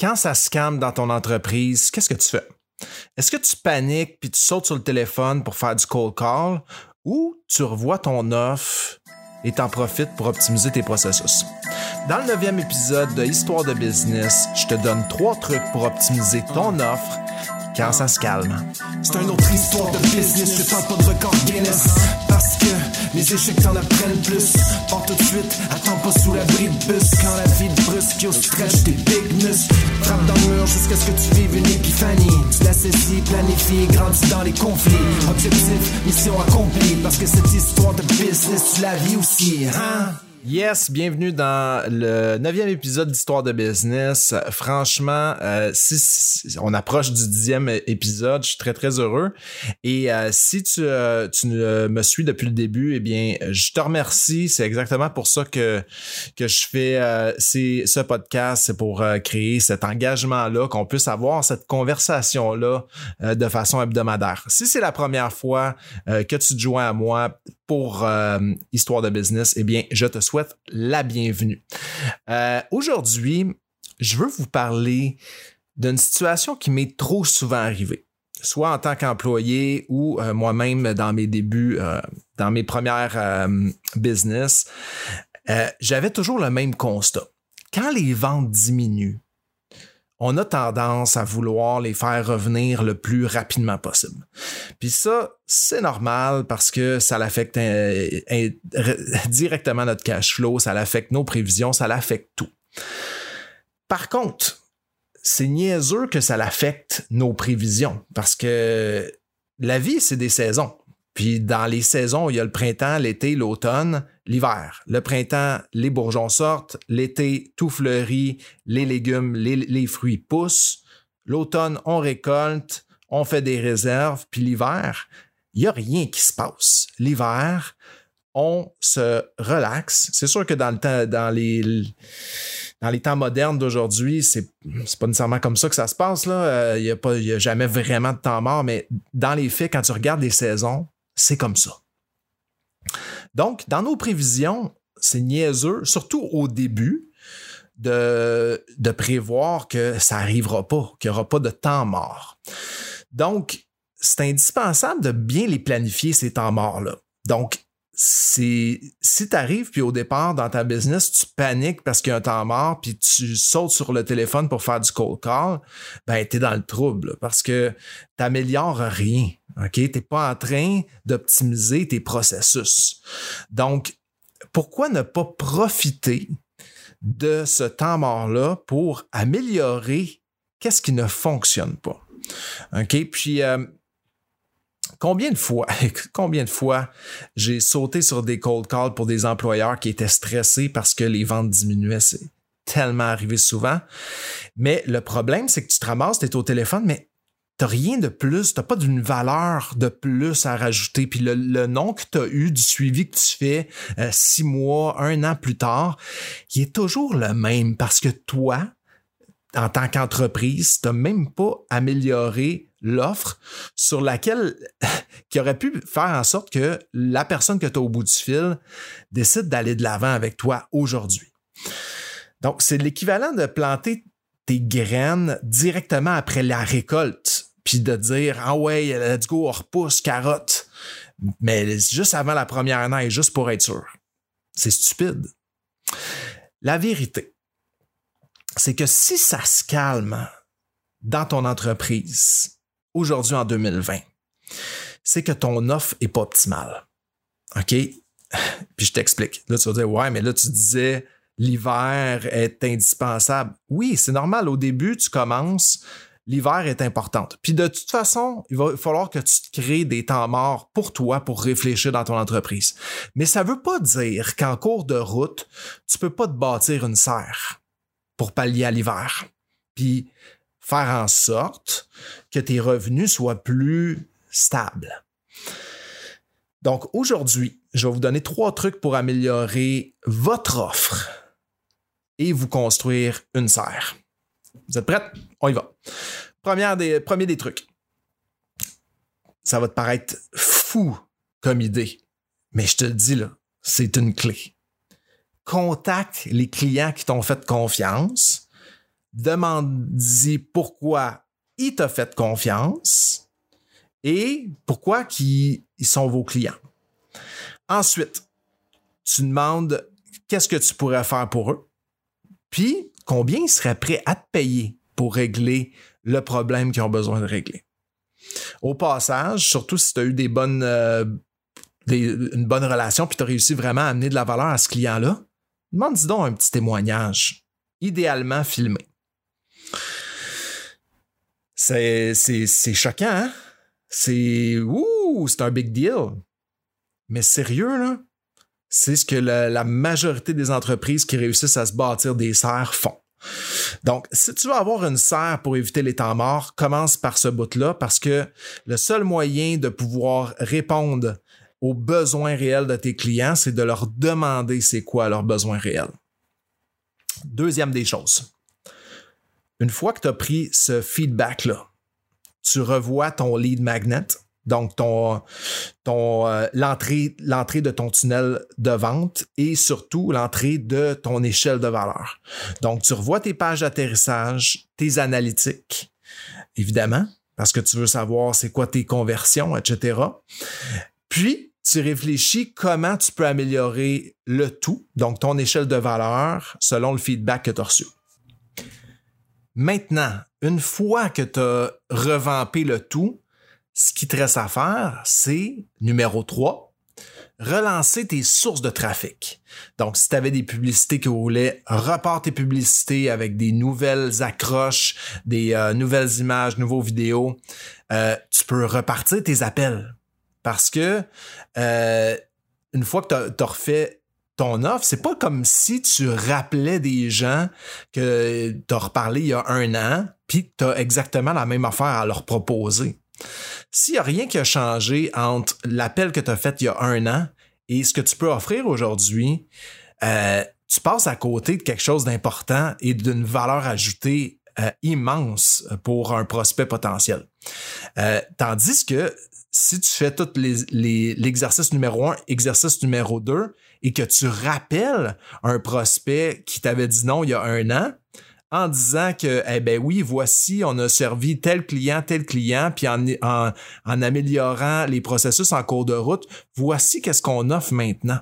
quand ça se calme dans ton entreprise, qu'est-ce que tu fais? Est-ce que tu paniques puis tu sautes sur le téléphone pour faire du cold call ou tu revois ton offre et t'en profites pour optimiser tes processus? Dans le neuvième épisode de Histoire de business, je te donne trois trucs pour optimiser ton offre ça se calme. C'est une autre histoire de business, je tente pas de record Guinness. Parce que les échecs t'en apprennent plus. Pas tout de suite, attends pas sous l'abri de bus. Quand la vie te brusque, yo stretch tes big muscles. Frappe dans le mur jusqu'à ce que tu vives une épiphanie. Tu l'assaisies, planifie, grandis dans les conflits. Objectif, mission accomplie. Parce que cette histoire de business, tu la vis aussi, hein? Yes, bienvenue dans le neuvième épisode d'Histoire de business. Franchement, euh, si, on approche du dixième épisode, je suis très très heureux. Et euh, si tu, euh, me suis depuis le début, eh bien, je te remercie. C'est exactement pour ça que que je fais ce podcast, c'est pour créer cet engagement-là, qu'on puisse avoir cette conversation-là de façon hebdomadaire. Si c'est la première fois que tu te joins à moi pour Histoire de business, eh bien, je te souhaite la bienvenue. Euh, aujourd'hui, je veux vous parler d'une situation qui m'est trop souvent arrivée, soit en tant qu'employé ou euh, moi-même dans mes débuts, euh, dans mes premières business. J'avais toujours le même constat. Quand les ventes diminuent, on a tendance à vouloir les faire revenir le plus rapidement possible. Puis ça, c'est normal parce que ça l'affecte euh, directement notre cash flow, ça l'affecte nos prévisions, ça l'affecte tout. Par contre, c'est niaiseux que ça l'affecte nos prévisions parce que la vie, c'est des saisons. Puis dans les saisons, il y a le printemps, l'été, l'automne, l'hiver. Le printemps, les bourgeons sortent. L'été, tout fleurit. Les légumes, les, fruits poussent. L'automne, on récolte. On fait des réserves. Puis l'hiver, il n'y a rien qui se passe. L'hiver, on se relaxe. C'est sûr que dans le temps, dans les, temps modernes d'aujourd'hui, c'est, pas nécessairement comme ça que ça se passe. Là. Il euh, n'y a jamais vraiment de temps mort, mais dans les faits, quand tu regardes les saisons, c'est comme ça. Donc, dans nos prévisions, c'est niaiseux, surtout au début, de, de prévoir que ça n'arrivera pas, qu'il n'y aura pas de temps mort. Donc, c'est indispensable de bien les planifier, ces temps morts-là. Donc, c'est si tu arrives puis au départ dans ta business tu paniques parce qu'il y a un temps mort puis tu sautes sur le téléphone pour faire du cold call ben tu es dans le trouble parce que t'améliores rien OK? T'es pas en train d'optimiser tes processus. Donc pourquoi ne pas profiter de ce temps mort là pour améliorer qu'est-ce qui ne fonctionne pas OK? Puis euh, Combien de fois, combien de fois j'ai sauté sur des cold calls pour des employeurs qui étaient stressés parce que les ventes diminuaient? C'est tellement arrivé souvent. Mais le problème, c'est que tu te ramasses, tu es au téléphone, mais t'as rien de plus, t'as pas d'une valeur de plus à rajouter. Puis le, nom que tu as eu du suivi que tu fais euh, six mois, un an plus tard, il est toujours le même parce que toi, en tant qu'entreprise, tu n'as même pas amélioré l'offre sur laquelle qui aurait pu faire en sorte que la personne que tu as au bout du fil décide d'aller de l'avant avec toi aujourd'hui. Donc, c'est l'équivalent de planter tes graines directement après la récolte, puis de dire Ah ouais, let's go, on repousse, carotte. Mais juste avant la première neige, juste pour être sûr. C'est stupide. La vérité, c'est que si ça se calme dans ton entreprise, aujourd'hui en 2020, c'est que ton offre est pas optimale. OK? Puis je t'explique. Là, tu vas dire, ouais, mais là, tu disais, l'hiver est indispensable. Oui, c'est normal. Au début, tu commences, l'hiver est important. Puis de toute façon, il va falloir que tu te crées des temps morts pour toi pour réfléchir dans ton entreprise. Mais ça veut pas dire qu'en cours de route, tu peux pas te bâtir une serre pour pallier à l'hiver. Puis faire en sorte que tes revenus soient plus stables. Donc aujourd'hui, je vais vous donner trois trucs pour améliorer votre offre et vous construire une serre. Vous êtes prêts? On y va. Première des, premier des trucs. Ça va te paraître fou comme idée, mais je te le dis là, c'est une clé. Contacte les clients qui t'ont fait confiance demande-y pourquoi il t'a fait confiance et pourquoi ils sont vos clients. Ensuite, tu demandes qu'est-ce que tu pourrais faire pour eux, puis combien ils seraient prêts à te payer pour régler le problème qu'ils ont besoin de régler. Au passage, surtout si tu as eu des bonnes, euh, une bonne relation, puis tu as réussi vraiment à amener de la valeur à ce client-là, demande-y donc un petit témoignage, idéalement filmé. C'est, c'est, choquant, hein? C'est, ouh, c'est un big deal. Mais sérieux, là, c'est ce que la, majorité des entreprises qui réussissent à se bâtir des serres font. Donc, si tu veux avoir une serre pour éviter les temps morts, commence par ce bout-là parce que le seul moyen de pouvoir répondre aux besoins réels de tes clients, c'est de leur demander c'est quoi leurs besoins réels. Deuxième des choses. Une fois que tu as pris ce feedback-là, tu revois ton lead magnet, donc ton, ton euh, l'entrée l'entrée de ton tunnel de vente et surtout l'entrée de ton échelle de valeur. Donc tu revois tes pages d'atterrissage, tes analytiques, évidemment, parce que tu veux savoir c'est quoi tes conversions, etc. Puis tu réfléchis comment tu peux améliorer le tout, donc ton échelle de valeur selon le feedback que tu as reçu. Maintenant, une fois que tu as revampé le tout, ce qui te reste à faire, c'est numéro 3, relancer tes sources de trafic. Donc, si tu avais des publicités vous voulez, repart tes publicités avec des nouvelles accroches, des euh, nouvelles images, nouveaux vidéos. Euh, tu peux repartir tes appels. Parce que euh, une fois que tu as, refait ton offre, c'est pas comme si tu rappelais des gens que tu as reparlé il y a un an, puis tu as exactement la même affaire à leur proposer. S'il n'y a rien qui a changé entre l'appel que tu as fait il y a un an et ce que tu peux offrir aujourd'hui, euh, tu passes à côté de quelque chose d'important et d'une valeur ajoutée euh, immense pour un prospect potentiel. Tandis que si tu fais tout l'exercice numéro un, exercice numéro deux, et que tu rappelles un prospect qui t'avait dit non il y a un an, en disant que, eh ben oui, voici, on a servi tel client, tel client, puis en, en, améliorant les processus en cours de route, voici qu'est-ce qu'on offre maintenant.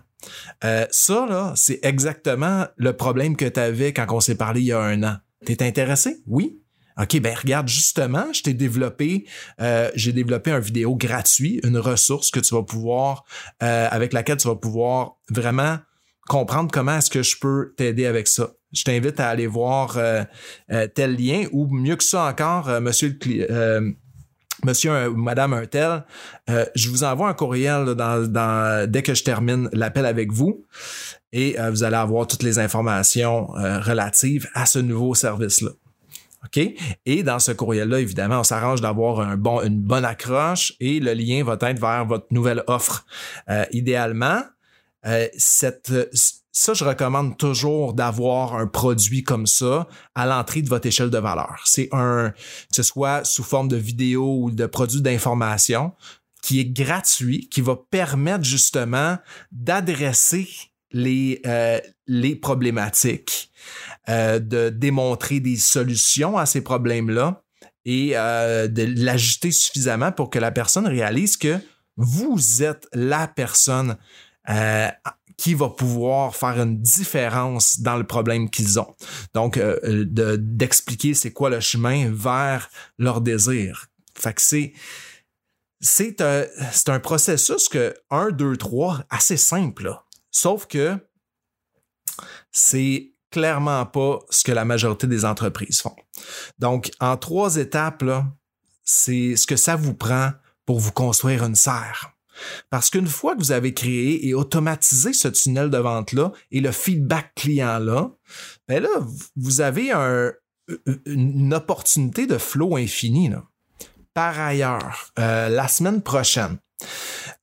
Euh, ça, là, c'est exactement le problème que tu avais quand on s'est parlé il y a un an. T'es intéressé? Oui. OK, ben regarde, justement, je t'ai développé, euh, j'ai développé un vidéo gratuit, une ressource que tu vas pouvoir, euh, avec laquelle tu vas pouvoir vraiment comprendre comment est-ce que je peux t'aider avec ça. Je t'invite à aller voir euh, tel lien ou mieux que ça encore, monsieur Monsieur ou Madame Untel, je vous envoie un courriel dès que je termine l'appel avec vous et vous allez avoir toutes les informations relatives à ce nouveau service-là. Et dans ce courriel-là, évidemment, on s'arrange d'avoir un bon, une bonne accroche et le lien va être vers votre nouvelle offre. Euh, idéalement, euh, cette, ça, je recommande toujours d'avoir un produit comme ça à l'entrée de votre échelle de valeur. C'est un, que ce soit sous forme de vidéo ou de produit d'information, qui est gratuit, qui va permettre justement d'adresser les, euh, les problématiques euh, de démontrer des solutions à ces problèmes-là et euh, de l'ajuster suffisamment pour que la personne réalise que vous êtes la personne euh, qui va pouvoir faire une différence dans le problème qu'ils ont. Donc, d'expliquer c'est quoi le chemin vers leur désir. Fait que c'est c'est un, un processus que 1, 2, 3, assez simple. Sauf que c'est clairement pas ce que la majorité des entreprises font. Donc, en trois étapes, c'est ce que ça vous prend pour vous construire une serre. Parce qu'une fois que vous avez créé et automatisé ce tunnel de vente-là et le feedback client-là, ben là, vous avez une opportunité de flow infini. Par ailleurs, euh, la semaine prochaine,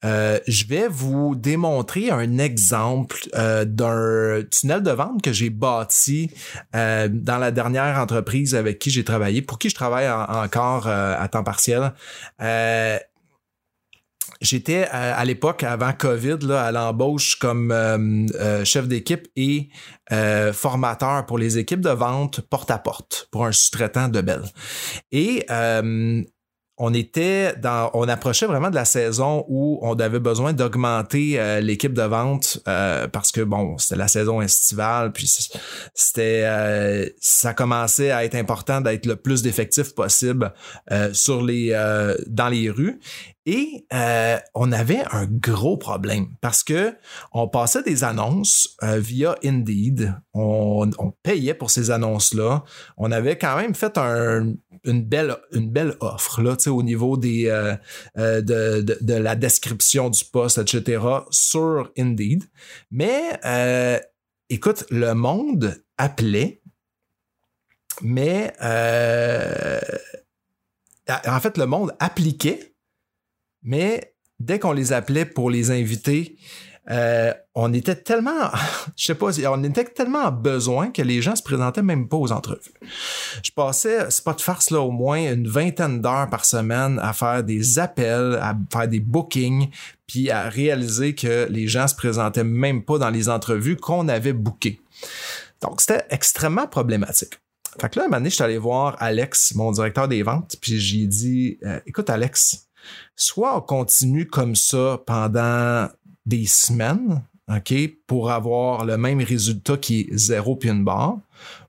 euh, je vais vous démontrer un exemple euh, d'un tunnel de vente que j'ai bâti euh, dans la dernière entreprise avec qui j'ai travaillé, pour qui je travaille encore à temps partiel. j'étais à, l'époque, avant COVID, là, à l'embauche comme chef d'équipe et formateur pour les équipes de vente porte-à-porte pour un sous-traitant de Bell. Et on était dans, on approchait vraiment de la saison où on avait besoin d'augmenter euh, l'équipe de vente euh, parce que bon, c'était la saison estivale, puis c'était, euh, ça commençait à être important d'être le plus d'effectifs possible sur les, dans les rues. Et euh, on avait un gros problème parce que on passait des annonces euh, via Indeed. On, payait pour ces annonces-là. On avait quand même fait une, belle, une belle offre là, au niveau des, euh, de, de, la description du poste, etc. sur Indeed. Mais écoute, le monde appelait, mais en fait, le monde appliquait mais dès qu'on les appelait pour les inviter, euh, on était tellement, je sais pas, on était tellement en besoin que les gens se présentaient même pas aux entrevues. Je passais, c'est pas de farce là, au moins une vingtaine d'heures par semaine à faire des appels, à faire des bookings, puis à réaliser que les gens se présentaient même pas dans les entrevues qu'on avait bookées. Donc c'était extrêmement problématique. Fait que là, un moment je suis allé voir Alex, mon directeur des ventes, puis j'ai dit, euh, écoute Alex, soit on continue comme ça pendant des semaines, OK, pour avoir le même résultat qui est zéro puis une barre,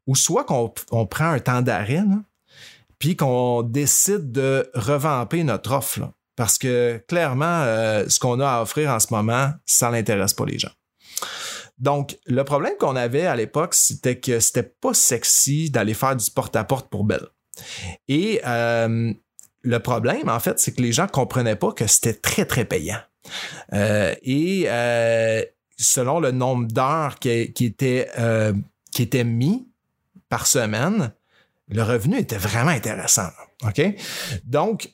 ou soit qu'on prend un temps d'arrêt, puis qu'on décide de revamper notre offre. parce que clairement, euh, ce qu'on a à offrir en ce moment, ça n'intéresse pas les gens. Donc, le problème qu'on avait à l'époque, c'était que c'était pas sexy d'aller faire du porte-à-porte pour Belle. Et euh, le problème, en fait, c'est que les gens comprenaient pas que c'était très, très payant. Euh, et euh, selon le nombre d'heures qui, euh, qui était mis par semaine, le revenu était vraiment intéressant. OK? Donc,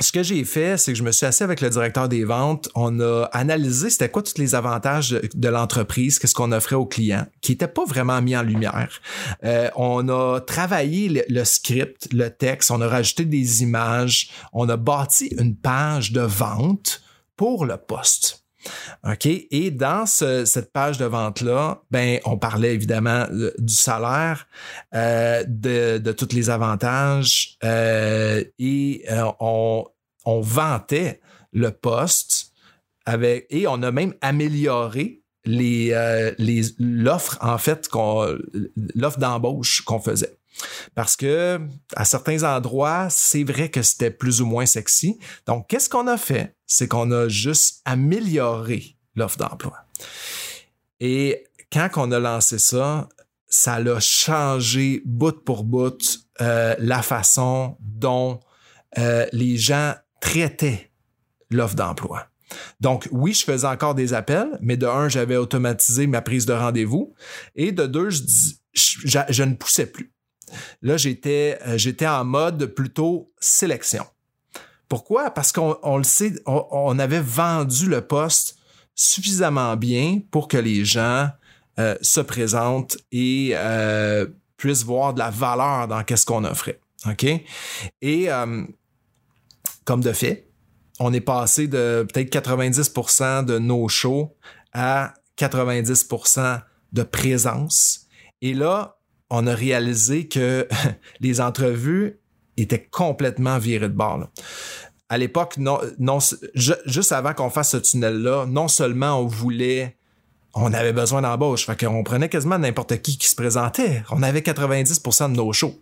ce que j'ai fait, c'est que je me suis assis avec le directeur des ventes. On a analysé c'était quoi tous les avantages de, l'entreprise, qu'est-ce qu'on offrait aux clients, qui n'était pas vraiment mis en lumière. Euh, on a travaillé le, script, le texte, on a rajouté des images, on a bâti une page de vente pour le poste. OK? Et dans cette page de vente-là, ben, on parlait évidemment du salaire, euh, de, tous les avantages euh, et euh, on, on vantait le poste avec, et on a même amélioré les, les, l'offre, en fait, qu'on, l'offre d'embauche qu'on faisait. Parce que à certains endroits, c'est vrai que c'était plus ou moins sexy. Donc, qu'est-ce qu'on a fait? C'est qu'on a juste amélioré l'offre d'emploi. Et quand on a lancé ça, ça a changé bout pour bout euh, la façon dont euh, les gens traitaient l'offre d'emploi. Donc, oui, je faisais encore des appels, mais de un, j'avais automatisé ma prise de rendez-vous. Et de deux, je ne poussais plus. Là, j'étais, euh, j'étais en mode plutôt sélection. Pourquoi? Parce qu'on le sait, on, avait vendu le poste suffisamment bien pour que les gens euh, se présentent et euh, puissent voir de la valeur dans qu'est-ce qu'on offrait. OK? Et comme de fait, on est passé de peut-être 90% de nos shows à 90% de présence. Et là, on a réalisé que les entrevues étaient complètement virées de bord. À l'époque, non, non, juste avant qu'on fasse ce tunnel-là, non seulement on voulait on avait besoin d'embauche. Fait qu'on prenait quasiment n'importe qui qui se présentait. On avait 90% de nos shows.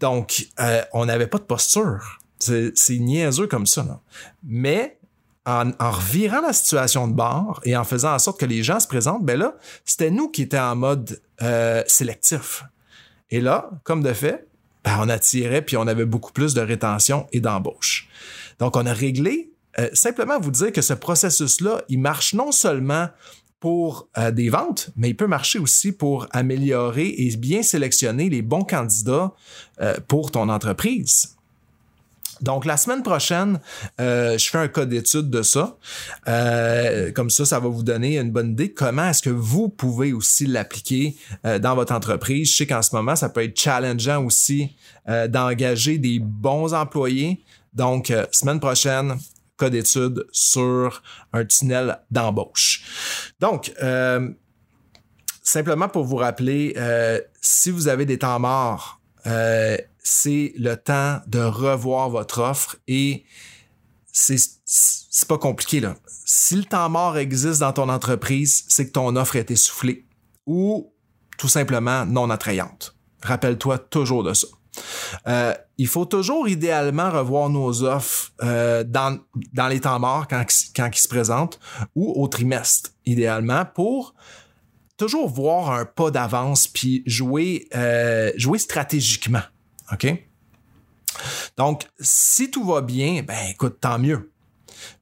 Donc, euh, on n'avait pas de posture. C'est niaiseux comme ça. Mais en, revirant la situation de bord et en faisant en sorte que les gens se présentent, ben là, c'était nous qui étions en mode euh, sélectif. Et là, comme de fait, ben on attirait puis on avait beaucoup plus de rétention et d'embauche. Donc, on a réglé, euh, simplement vous dire que ce processus-là, il marche non seulement pour euh, des ventes, mais il peut marcher aussi pour améliorer et bien sélectionner les bons candidats pour ton entreprise. Donc, la semaine prochaine, euh, je fais un cas d'étude de ça. Euh, comme ça, ça va vous donner une bonne idée comment est-ce que vous pouvez aussi l'appliquer euh, dans votre entreprise. Je sais qu'en ce moment, ça peut être challengeant aussi d'engager des bons employés. Donc, semaine prochaine, cas d'étude sur un tunnel d'embauche. Donc, euh, simplement pour vous rappeler, euh, si vous avez des temps morts, euh, c'est le temps de revoir votre offre et c'est pas compliqué là. Si le temps mort existe dans ton entreprise, c'est que ton offre est essoufflée ou tout simplement non attrayante. Rappelle-toi toujours de ça. Euh, il faut toujours idéalement revoir nos offres euh, dans, dans les temps morts quand, quand ils se présentent ou au trimestre, idéalement, pour toujours voir un pas d'avance puis jouer, euh, jouer stratégiquement. OK? Donc, si tout va bien, ben écoute, tant mieux.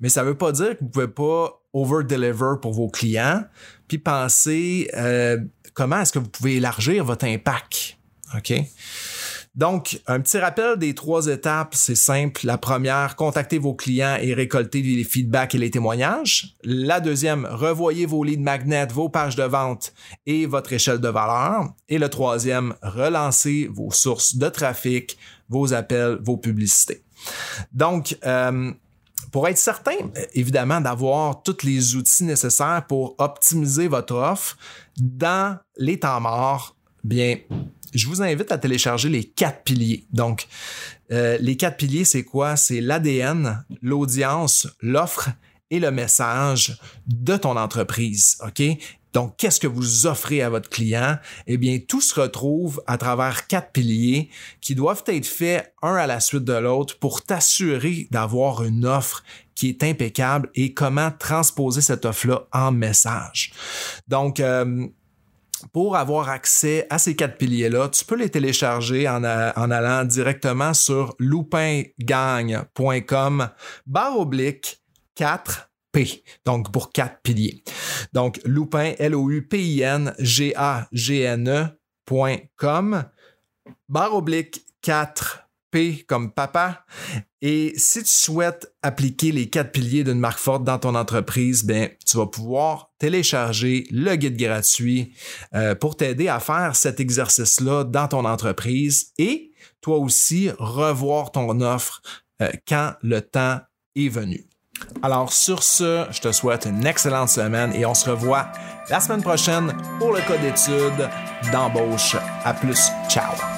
Mais ça ne veut pas dire que vous ne pouvez pas over-deliver pour vos clients, puis penser euh, comment est-ce que vous pouvez élargir votre impact. OK? Donc, un petit rappel des trois étapes, c'est simple. La première, contactez vos clients et récoltez les feedbacks et les témoignages. La deuxième, revoyez vos leads magnets, vos pages de vente et votre échelle de valeur. Et le troisième, relancez vos sources de trafic, vos appels, vos publicités. Donc, euh, pour être certain, évidemment, d'avoir tous les outils nécessaires pour optimiser votre offre dans les temps morts, bien, je vous invite à télécharger les quatre piliers. Donc, euh, les quatre piliers, c'est quoi? C'est l'ADN, l'audience, l'offre et le message de ton entreprise. OK? Donc, qu'est-ce que vous offrez à votre client? Eh bien, tout se retrouve à travers quatre piliers qui doivent être faits un à la suite de l'autre pour t'assurer d'avoir une offre qui est impeccable et comment transposer cette offre-là en message. Donc, euh, pour avoir accès à ces quatre piliers-là, tu peux les télécharger en, allant directement sur loupingagne.com barre oblique 4P, donc pour quatre piliers. Donc, loupin, L-O-U-P-I-N, G-A-G-N-E.com, barre oblique 4 P comme papa. Et si tu souhaites appliquer les quatre piliers d'une marque forte dans ton entreprise, ben, tu vas pouvoir télécharger le guide gratuit euh, pour t'aider à faire cet exercice-là dans ton entreprise et toi aussi revoir ton offre euh, quand le temps est venu. Alors sur ce, je te souhaite une excellente semaine et on se revoit la semaine prochaine pour le cas d'étude d'embauche. À plus, ciao!